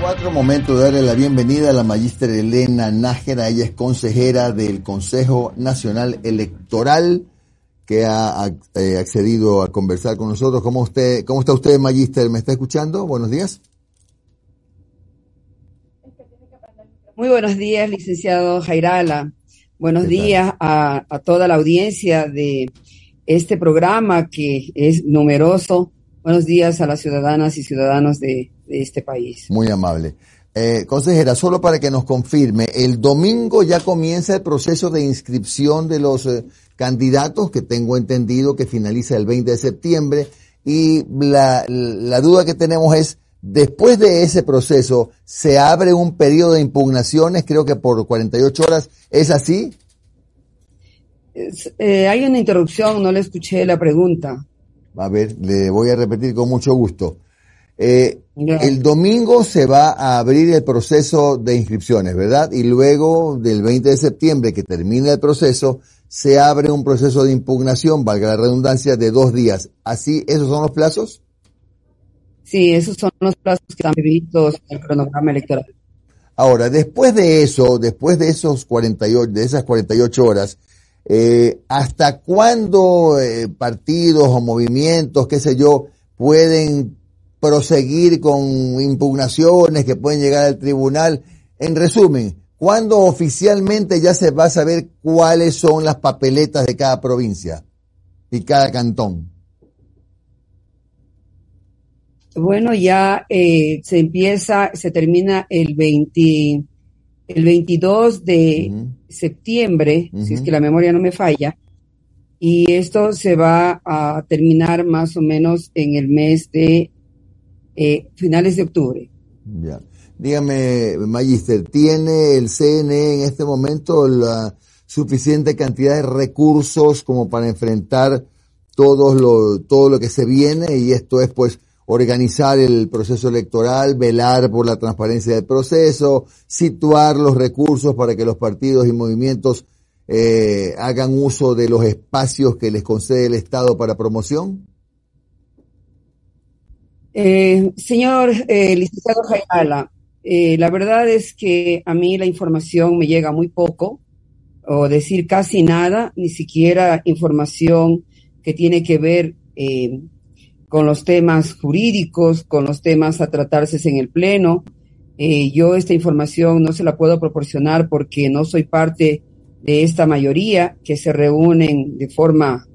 4, momento de darle la bienvenida a la magistra Elena Nájera. Ella es consejera del Consejo Nacional Electoral que ha eh, accedido a conversar con nosotros. ¿Cómo, usted, cómo está usted, magister? ¿Me está escuchando? Buenos días. Muy buenos días, licenciado Jairala. Buenos días a, toda la audiencia de este programa que es numeroso. Buenos días a las ciudadanas y ciudadanos de de este país. Muy amable. Eh, consejera, solo para que nos confirme, el domingo ya comienza el proceso de inscripción de los eh, candidatos, que tengo entendido que finaliza el 20 de septiembre, y la, la duda que tenemos es, después de ese proceso, ¿se abre un periodo de impugnaciones, creo que por 48 horas? ¿Es así? Eh, hay una interrupción, no le escuché la pregunta. A ver, le voy a repetir con mucho gusto. Eh, el domingo se va a abrir el proceso de inscripciones, ¿verdad? Y luego del 20 de septiembre, que termina el proceso, se abre un proceso de impugnación, valga la redundancia, de dos días. ¿Así, esos son los plazos? Sí, esos son los plazos que están previstos en el cronograma electoral. Ahora, después de eso, después de esos 48, de esas 48 horas, eh, ¿hasta cuándo eh, partidos o movimientos, qué sé yo, pueden proseguir con impugnaciones que pueden llegar al tribunal. En resumen, ¿cuándo oficialmente ya se va a saber cuáles son las papeletas de cada provincia y cada cantón? Bueno, ya eh, se empieza, se termina el 20, el 22 de septiembre, si es que la memoria no me falla, y esto se va a terminar más o menos en el mes de eh, finales de octubre. Ya. Dígame, Magister, ¿tiene el CNE en este momento la suficiente cantidad de recursos como para enfrentar todo lo, todo lo que se viene? Y esto es pues organizar el proceso electoral, velar por la transparencia del proceso, situar los recursos para que los partidos y movimientos eh, hagan uso de los espacios que les concede el Estado para promoción? Eh, señor eh, licenciado Jaimala, eh, la verdad es que a mí la información me llega muy poco, o decir casi nada, ni siquiera información que tiene que ver eh, con los temas jurídicos, con los temas a tratarse en el Pleno. Yo esta información no se la puedo proporcionar porque no soy parte de esta mayoría que se reúnen de forma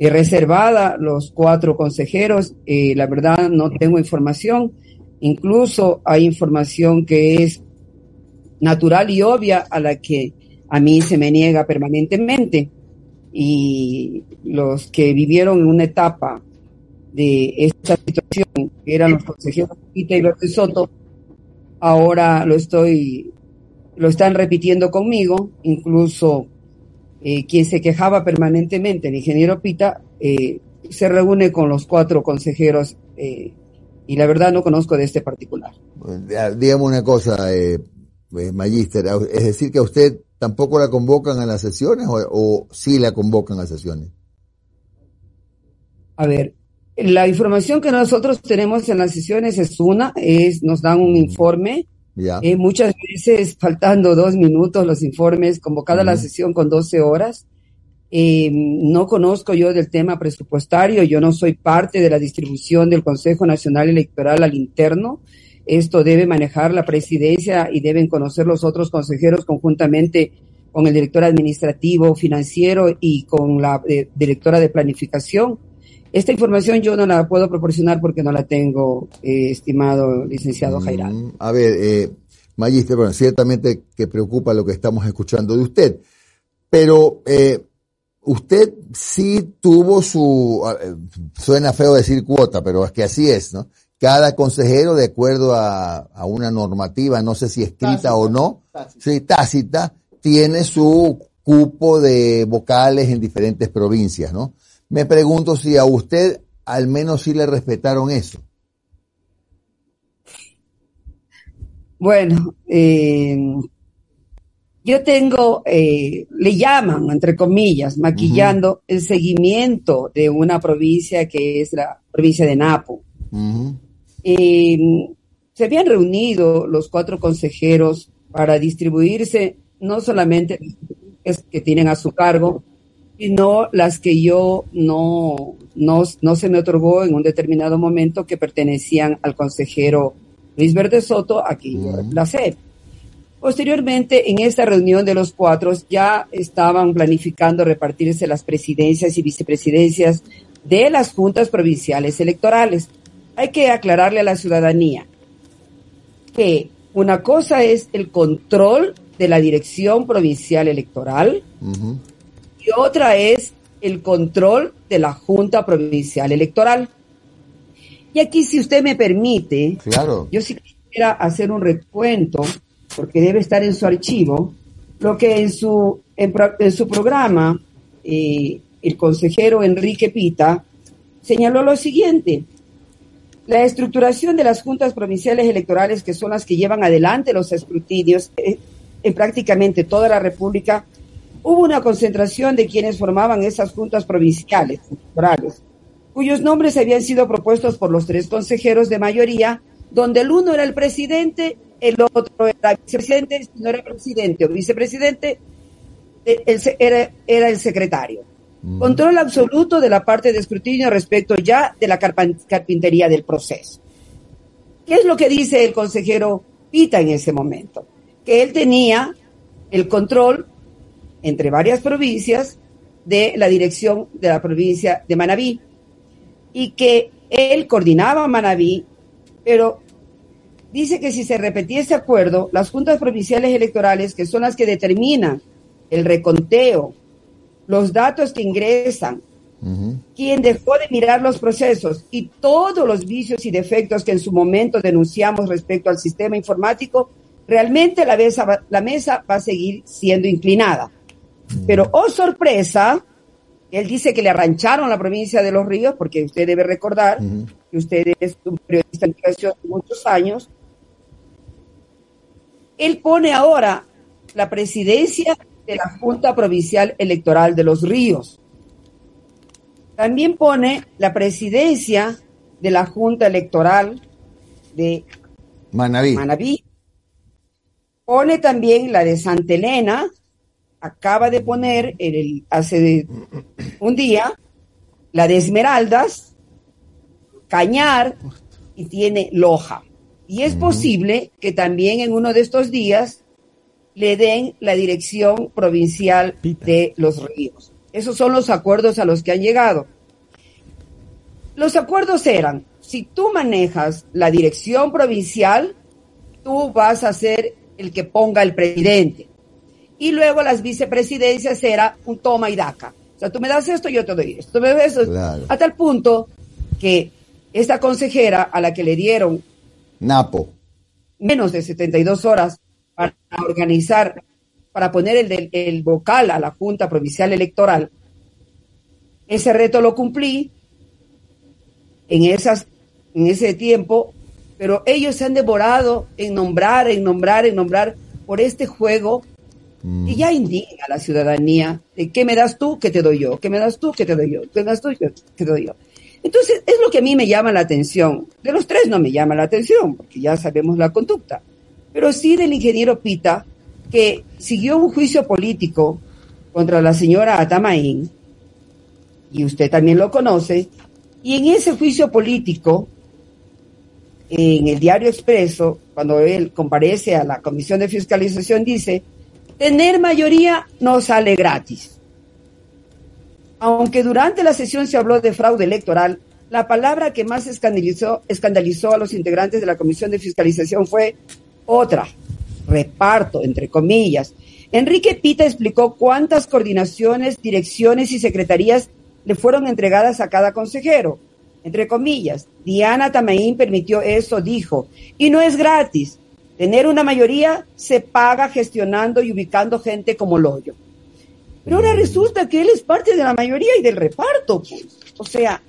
reservada los cuatro consejeros. La verdad no tengo información. Incluso hay información que es natural y obvia a la que a mí se me niega permanentemente. Y los que vivieron en una etapa de esta situación, que eran los consejeros Pita y López Soto, ahora lo estoy, lo están repitiendo conmigo, incluso eh, quien se quejaba permanentemente, el ingeniero Pita, eh, se reúne con los cuatro consejeros eh, y la verdad no conozco de este particular. Dígame una cosa, eh, Magíster, es decir que a usted tampoco la convocan a las sesiones o, o sí la convocan a sesiones. A ver, la información que nosotros tenemos en las sesiones es una, es nos dan un informe, Ya. eh, muchas veces faltando dos minutos los informes, convocada la sesión con 12 horas. Eh, no conozco yo del tema presupuestario, yo no soy parte de la distribución del Consejo Nacional Electoral al interno. Esto debe manejar la presidencia y deben conocer los otros consejeros conjuntamente con el director administrativo, financiero y con la eh, directora de planificación. Esta información yo no la puedo proporcionar porque no la tengo, eh, estimado licenciado Jairán. Mm, A ver, eh, Magíster, bueno, ciertamente que preocupa lo que estamos escuchando de usted, pero eh, usted sí tuvo su, eh, suena feo decir cuota, pero es que así es, ¿no? Cada consejero, de acuerdo a, una normativa, no sé si escrita o no, sí, tácita, tiene su cupo de vocales en diferentes provincias, ¿no? Me pregunto si a usted al menos sí le respetaron eso. Bueno, eh, yo tengo, eh, le llaman, entre comillas, maquillando el seguimiento de una provincia que es la provincia de Napo. Eh, se habían reunido los cuatro consejeros para distribuirse no solamente que tienen a su cargo, sino las que yo no, no, no se me otorgó en un determinado momento que pertenecían al consejero Luis Verde Soto, a quien yo reemplacé. Posteriormente, en esta reunión de los cuatro, ya estaban planificando repartirse las presidencias y vicepresidencias de las juntas provinciales electorales. Hay que aclararle a la ciudadanía que una cosa es el control de la dirección provincial electoral y otra es el control de la Junta Provincial Electoral. Y aquí, si usted me permite, claro. yo sí quisiera hacer un recuento porque debe estar en su archivo, lo que en su, en, su programa eh, el consejero Enrique Pita señaló lo siguiente. La estructuración de las juntas provinciales electorales, que son las que llevan adelante los escrutinios eh, en prácticamente toda la República, hubo una concentración de quienes formaban esas juntas provinciales electorales, cuyos nombres habían sido propuestos por los tres consejeros de mayoría, donde el uno era el presidente el otro era vicepresidente, si no era presidente o vicepresidente, era, era el secretario. Mm. Control absoluto de la parte de escrutinio respecto ya de la carpintería del proceso. ¿Qué es lo que dice el consejero Pita en ese momento? Que él tenía el control entre varias provincias de la dirección de la provincia de Manabí y que él coordinaba Manabí, pero dice que si se repetía ese acuerdo, las juntas provinciales electorales, que son las que determinan el reconteo, los datos que ingresan, quien dejó de mirar los procesos y todos los vicios y defectos que en su momento denunciamos respecto al sistema informático, realmente la mesa, la mesa va a seguir siendo inclinada. Pero, oh sorpresa, él dice que le arrancharon la provincia de Los Ríos, porque usted debe recordar que usted es un periodista en de muchos años, él pone ahora la presidencia de la Junta Provincial Electoral de los Ríos. También pone la presidencia de la Junta Electoral de Manabí. Pone también la de Santa Elena. Acaba de poner el, hace un día la de Esmeraldas, Cañar y tiene Loja. Y es posible que también en uno de estos días le den la dirección provincial de los ríos. Esos son los acuerdos a los que han llegado. Los acuerdos eran, si tú manejas la dirección provincial, tú vas a ser el que ponga el presidente. Y luego las vicepresidencias era un toma y daca. O sea, tú me das esto, yo te doy esto. me das esto. A tal punto que esta consejera a la que le dieron Napo. Menos de 72 horas para organizar, para poner el, el vocal a la Junta Provincial Electoral. Ese reto lo cumplí en, esas, en ese tiempo, pero ellos se han devorado en nombrar, en nombrar, en nombrar por este juego y ya indigna a la ciudadanía de qué me das tú, qué te doy yo, qué me das tú, qué te doy yo, qué me das tú, qué te doy yo. Entonces, es lo que a mí me llama la atención. De los tres no me llama la atención, porque ya sabemos la conducta. Pero sí del ingeniero Pita, que siguió un juicio político contra la señora Atamaín, y usted también lo conoce, y en ese juicio político, en el diario Expreso, cuando él comparece a la Comisión de Fiscalización, dice, tener mayoría no sale gratis. Aunque durante la sesión se habló de fraude electoral, la palabra que más escandalizó, a los integrantes de la Comisión de Fiscalización fue otra, reparto, entre comillas. Enrique Pita explicó cuántas coordinaciones, direcciones y secretarías le fueron entregadas a cada consejero. Entre comillas, Diana Tamaín permitió eso, dijo, y no es gratis. Tener una mayoría se paga gestionando y ubicando gente como Loyo. Pero ahora resulta que él es parte de la mayoría y del reparto. Pues. O sea,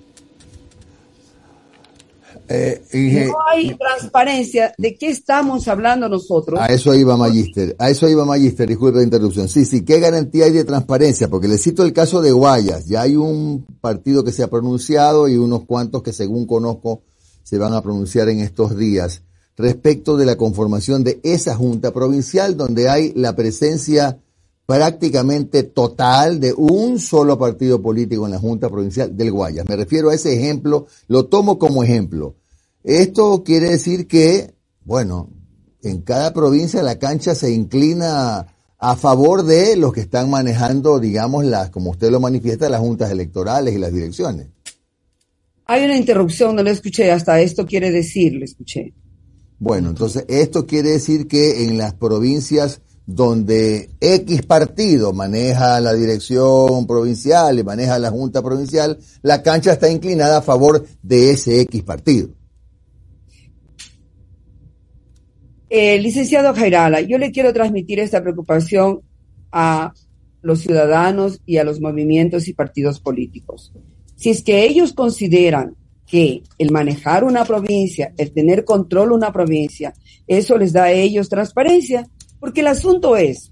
eh, no hay transparencia. ¿De qué estamos hablando nosotros? A eso iba Magister. A eso iba Magister. Disculpe la interrupción. Sí, sí. ¿Qué garantía hay de transparencia? Porque le cito el caso de Guayas. Ya hay un partido que se ha pronunciado y unos cuantos que según conozco se van a pronunciar en estos días respecto de la conformación de esa junta provincial donde hay la presencia prácticamente total de un solo partido político en la Junta Provincial del Guayas. Me refiero a ese ejemplo, lo tomo como ejemplo. Esto quiere decir que, bueno, en cada provincia la cancha se inclina a favor de los que están manejando, digamos, las, como usted lo manifiesta, las juntas electorales y las direcciones. Hay una interrupción, no lo escuché, hasta esto quiere decir, lo escuché. Bueno, entonces esto quiere decir que en las provincias donde X partido maneja la dirección provincial y maneja la junta provincial, la cancha está inclinada a favor de ese X partido. Eh, licenciado Jairala, yo le quiero transmitir esta preocupación a los ciudadanos y a los movimientos y partidos políticos. Si es que ellos consideran que el manejar una provincia, el tener control una provincia, eso les da a ellos transparencia, porque el asunto es,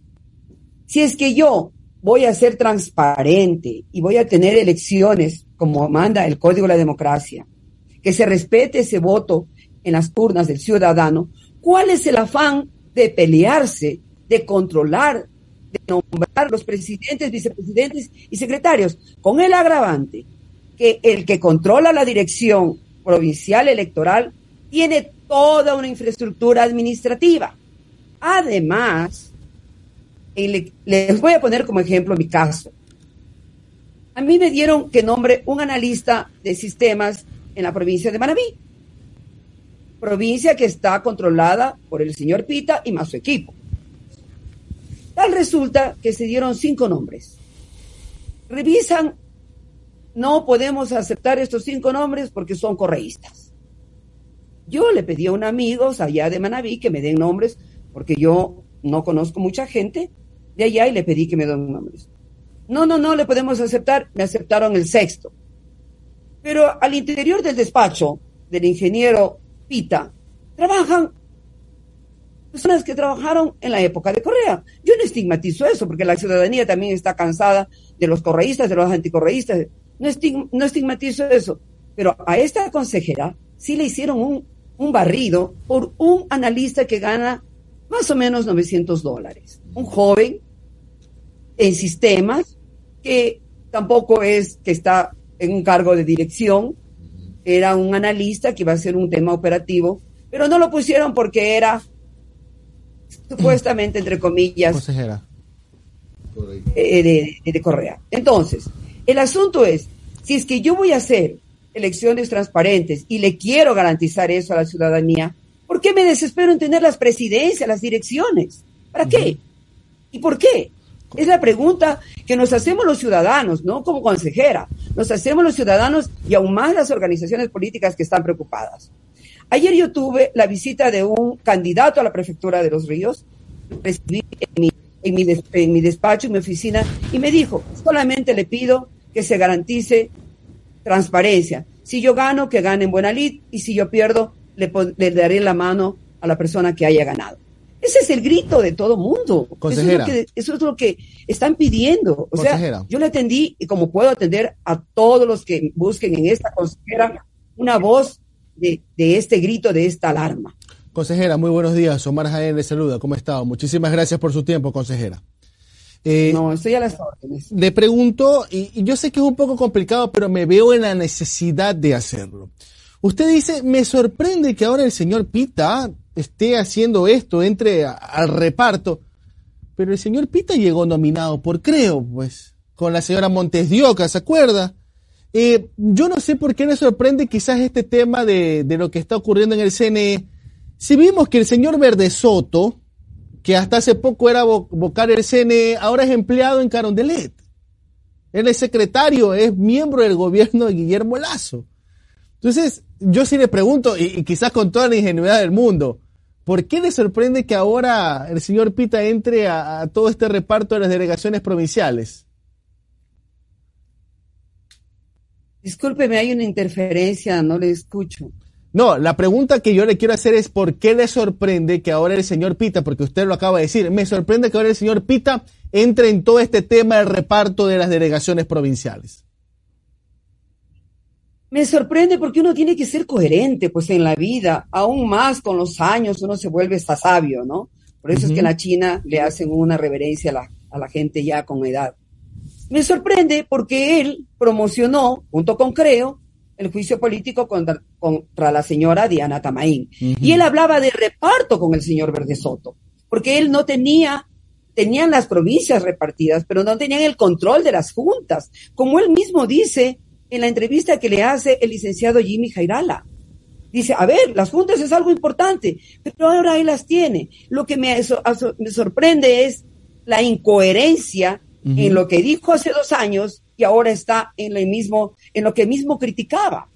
si es que yo voy a ser transparente y voy a tener elecciones como manda el Código de la Democracia, que se respete ese voto en las urnas del ciudadano, ¿Cuál es el afán de pelearse, de controlar, de nombrar los presidentes, vicepresidentes y secretarios? Con el agravante que el que controla la dirección provincial electoral tiene toda una infraestructura administrativa. Además, les voy a poner como ejemplo mi caso. A mí me dieron que nombre un analista de sistemas en la provincia de Manabí provincia que está controlada por el señor Pita y más su equipo. Tal resulta que se dieron cinco nombres. Revisan, no podemos aceptar estos cinco nombres porque son correístas. Yo le pedí a un amigo allá de Manabí que me den nombres porque yo no conozco mucha gente de allá y le pedí que me den nombres. No, no, no le podemos aceptar. Me aceptaron el sexto. Pero al interior del despacho del ingeniero Pita, trabajan personas que trabajaron en la época de Correa. Yo no estigmatizo eso, porque la ciudadanía también está cansada de los correístas, de los anticorreístas. No, no estigmatizo eso. Pero a esta consejera sí le hicieron un, un barrido por un analista que gana más o menos 900 dólares. Un joven en sistemas que tampoco es que está en un cargo de dirección, era un analista que iba a ser un tema operativo, pero no lo pusieron porque era supuestamente, entre comillas, consejera. Eh, de, Correa. Entonces, el asunto es, si es que yo voy a hacer elecciones transparentes y le quiero garantizar eso a la ciudadanía, ¿por qué me desespero en tener las presidencias, las direcciones? ¿Para qué? ¿Y por qué? Es la pregunta que nos hacemos los ciudadanos, no como consejera, nos hacemos los ciudadanos y aún más las organizaciones políticas que están preocupadas. Ayer yo tuve la visita de un candidato a la prefectura de Los Ríos, recibí en mi, en mi, despacho, en mi oficina, y me dijo, solamente le pido que se garantice transparencia. Si yo gano, que gane en buena lid, y si yo pierdo, le, le daré la mano a la persona que haya ganado. Ese es el grito de todo mundo. Eso es, lo que, eso es lo que están pidiendo. O sea, yo le atendí y como puedo atender a todos los que busquen en esta consejera una voz de, este grito, de esta alarma. Consejera, muy buenos días. Omar Jaén le saluda. ¿Cómo está? Muchísimas gracias por su tiempo, consejera. Eh, no, estoy a las órdenes. Le pregunto, y yo sé que es un poco complicado, pero me veo en la necesidad de hacerlo. Usted dice, me sorprende que ahora el señor Pita esté haciendo esto, entre al reparto. Pero el señor Pita llegó nominado por Creo, pues, con la señora Montes de Oca, ¿se acuerda? Eh, yo no sé por qué me sorprende quizás este tema de, de, lo que está ocurriendo en el CNE. Si vimos que el señor Verde Soto, que hasta hace poco era vocal del CNE, ahora es empleado en Carondelet. Él es secretario, es miembro del gobierno de Guillermo Lazo. Entonces, yo sí le pregunto, y, quizás con toda la ingenuidad del mundo, ¿por qué le sorprende que ahora el señor Pita entre a todo este reparto de las delegaciones provinciales? Discúlpeme, hay una interferencia, no le escucho. No, la pregunta que yo le quiero hacer es ¿por qué le sorprende que ahora el señor Pita, porque usted lo acaba de decir, me sorprende que ahora el señor Pita entre en todo este tema del reparto de las delegaciones provinciales? Me sorprende porque uno tiene que ser coherente, pues en la vida, aún más con los años uno se vuelve hasta sabio, ¿no? Por eso es que en la China le hacen una reverencia a la, a la gente ya con edad. Me sorprende porque él promocionó, junto con Creo, el juicio político contra, contra la señora Diana Tamaín. Y él hablaba de reparto con el señor Verde Soto, porque él no tenía, tenían las provincias repartidas, pero no tenían el control de las juntas, como él mismo dice en la entrevista que le hace el licenciado Jimmy Jairala. Dice, a ver, las juntas es algo importante, pero ahora él las tiene. Lo que me, me sorprende es la incoherencia en lo que dijo hace dos años y ahora está en lo mismo, en lo que mismo criticaba.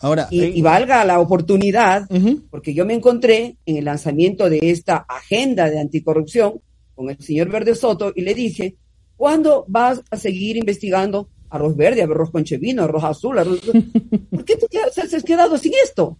Ahora, y, eh, valga la oportunidad, porque yo me encontré en el lanzamiento de esta agenda de anticorrupción con el señor Verde Soto y le dije, ¿cuándo vas a seguir investigando arroz verde, arroz conchevino, arroz azul? Arroz... ¿Por qué tú te has quedado sin esto?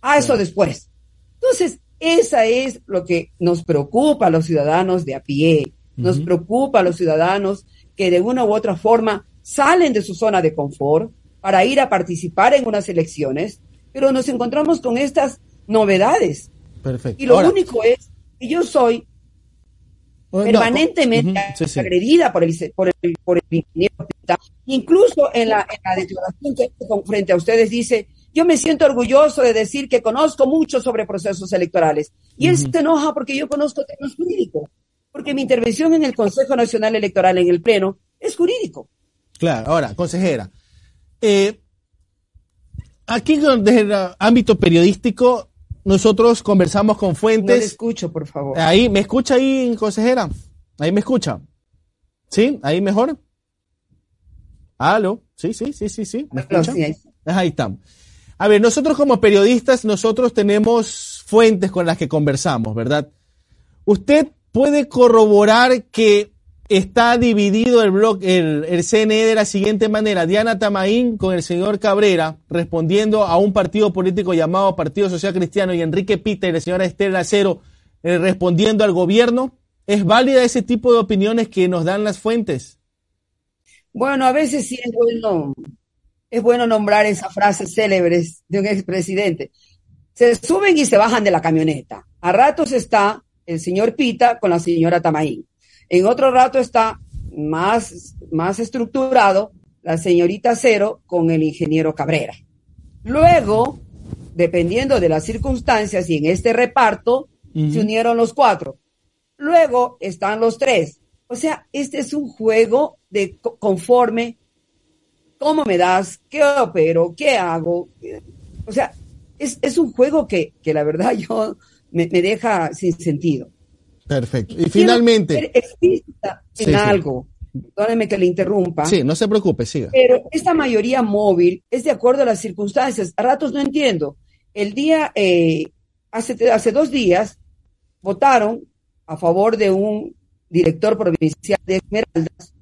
A eso después. Entonces, esa es lo que nos preocupa a los ciudadanos de a pie. Nos preocupa a los ciudadanos que de una u otra forma salen de su zona de confort para ir a participar en unas elecciones, pero nos encontramos con estas novedades. Perfecto. Y lo único es que yo soy oh, permanentemente agredida por el, por el, por el Incluso en la, en la declaración que frente a ustedes dice, yo me siento orgulloso de decir que conozco mucho sobre procesos electorales. Y él se enoja porque yo conozco temas jurídicos porque mi intervención en el Consejo Nacional Electoral, en el Pleno, es jurídico. Claro, ahora, consejera, eh, aquí desde el ámbito periodístico, nosotros conversamos con fuentes. No escucho, por favor. Ahí, ¿me escucha ahí, consejera? Ahí me escucha. ¿Sí? ¿Ahí mejor? ¿Aló? Sí, sí, sí, sí, sí. ¿Me escucha? ahí. ahí estamos. A ver, nosotros como periodistas, nosotros tenemos fuentes con las que conversamos, ¿verdad? Usted puede corroborar que está dividido el bloque, el, CNE de la siguiente manera. Diana Tamaín con el señor Cabrera respondiendo a un partido político llamado Partido Social Cristiano y Enrique Pita y la señora Estela Acero eh, respondiendo al gobierno. ¿Es válida ese tipo de opiniones que nos dan las fuentes? Bueno, a veces sí es bueno, es bueno nombrar esas frases célebres de un expresidente. Se suben y se bajan de la camioneta. A ratos está el señor Pita con la señora Tamaín. En otro rato está más, más estructurado la señorita Cero con el ingeniero Cabrera. Luego, dependiendo de las circunstancias y en este reparto, se unieron los cuatro. Luego están los tres. O sea, este es un juego de conforme cómo me das, qué opero, qué hago. O sea, es, es un juego que, que la verdad yo me, deja sin sentido. Perfecto. Y finalmente. en algo. Perdóneme que le interrumpa. Sí, no se preocupe, siga. Pero esta mayoría móvil es de acuerdo a las circunstancias. A ratos no entiendo. El día, eh, hace, hace dos días, votaron a favor de un director provincial de Esmeraldas,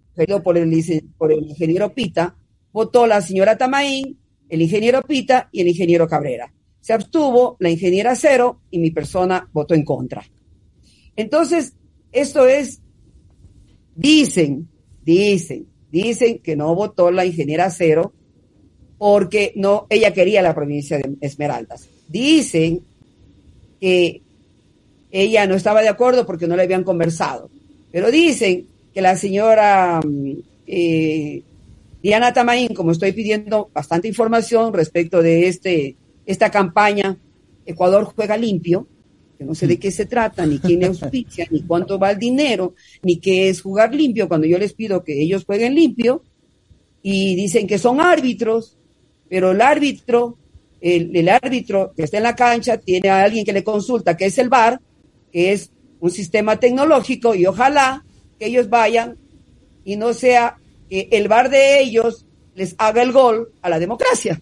por el, por el ingeniero Pita, votó la señora Tamaín, el ingeniero Pita y el ingeniero Cabrera se abstuvo la ingeniera cero y mi persona votó en contra. Entonces, esto es, dicen, dicen, dicen que no votó la ingeniera cero porque no, ella quería la provincia de Esmeraldas. Dicen que ella no estaba de acuerdo porque no le habían conversado. Pero dicen que la señora mm, eh, Diana Tamaín, como estoy pidiendo bastante información respecto de este esta campaña Ecuador juega limpio, que no sé de qué se trata, ni quién auspicia, ni cuánto va el dinero, ni qué es jugar limpio, cuando yo les pido que ellos jueguen limpio, y dicen que son árbitros, pero el árbitro, el, árbitro que está en la cancha tiene a alguien que le consulta, que es el VAR, que es un sistema tecnológico y ojalá que ellos vayan y no sea que el bar de ellos les haga el gol a la democracia.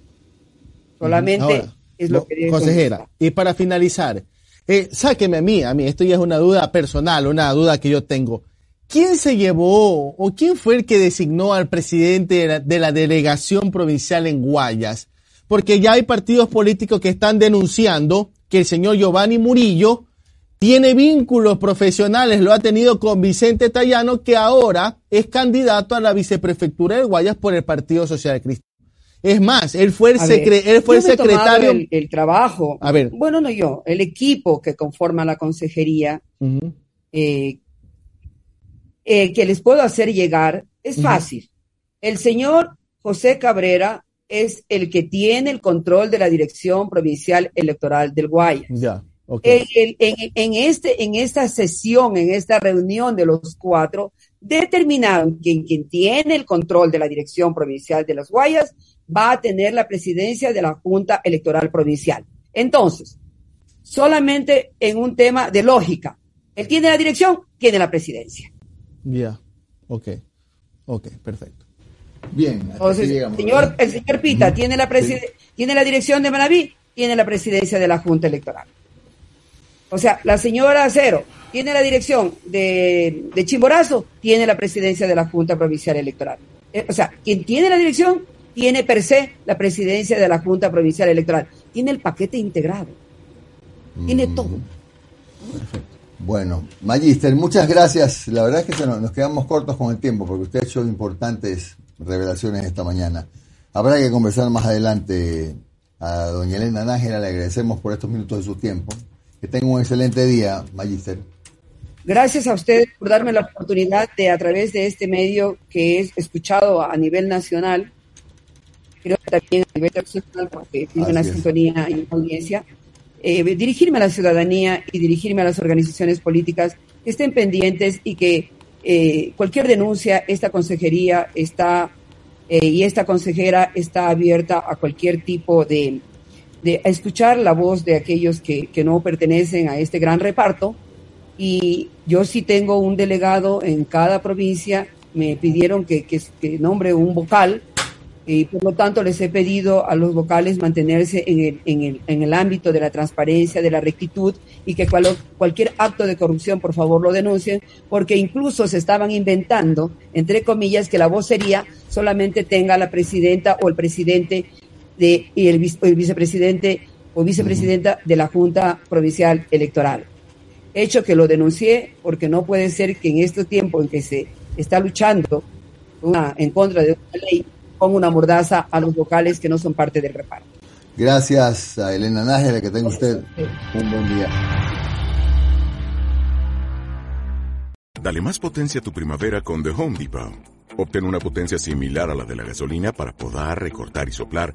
Solamente es lo que... Consejera, y para finalizar, eh, sáqueme a mí, a mí, esto ya es una duda personal, una duda que yo tengo. ¿Quién se llevó o quién fue el que designó al presidente de la, delegación provincial en Guayas? Porque ya hay partidos políticos que están denunciando que el señor Giovanni Murillo tiene vínculos profesionales, lo ha tenido con Vicente Tallano, que ahora es candidato a la viceprefectura de Guayas por el Partido Social Cristiano. Es más, él fue el, él fue el secretario. El, trabajo. A ver. Bueno, no yo, el equipo que conforma la consejería, eh, eh, que les puedo hacer llegar, es fácil. El señor José Cabrera es el que tiene el control de la Dirección Provincial Electoral del Guayas. Ya. En, este, en esta sesión, en esta reunión de los cuatro, determinaron que quien tiene el control de la Dirección Provincial de las Guayas va a tener la presidencia de la Junta Electoral Provincial. Entonces, solamente en un tema de lógica, él tiene la dirección, tiene la presidencia. Ya, ok, ok, perfecto. Bien, Entonces, señor, el señor Pita tiene, la tiene la dirección de Manaví, tiene la presidencia de la Junta Electoral. O sea, la señora Acero tiene la dirección de, de Chimborazo, tiene la presidencia de la Junta Provincial Electoral. Eh, o sea, quien tiene la dirección tiene per se la presidencia de la Junta Provincial Electoral. Tiene el paquete integrado. Tiene mm. todo. Bueno, Magister, muchas gracias. La verdad es que nos, quedamos cortos con el tiempo porque usted ha hecho importantes revelaciones esta mañana. Habrá que conversar más adelante a doña Elena Nájera. Le agradecemos por estos minutos de su tiempo. Que tenga un excelente día, Magister. Gracias a ustedes por darme la oportunidad de, a través de este medio que es escuchado a nivel nacional, creo que también a nivel nacional, porque tiene una sintonía y una audiencia, eh, dirigirme a la ciudadanía y dirigirme a las organizaciones políticas que estén pendientes y que eh, cualquier denuncia, esta consejería está eh, y esta consejera está abierta a cualquier tipo de, de escuchar la voz de aquellos que, que no pertenecen a este gran reparto. Y yo sí tengo un delegado en cada provincia, me pidieron que, que, que nombre un vocal y por lo tanto les he pedido a los vocales mantenerse en el, en el, en el ámbito de la transparencia, de la rectitud y que cualquier acto de corrupción por favor lo denuncien, porque incluso se estaban inventando, entre comillas, que la vocería solamente tenga la presidenta o el presidente de, y el, el vicepresidente o vicepresidenta de la Junta Provincial Electoral. Hecho que lo denuncié porque no puede ser que en este tiempo en que se está luchando una, en contra de una ley ponga una mordaza a los vocales que no son parte del reparto. Gracias a Elena Nájera, que tenga usted un buen día. Dale más potencia a tu primavera con The Home Depot. Obtén una potencia similar a la de la gasolina para poder recortar y soplar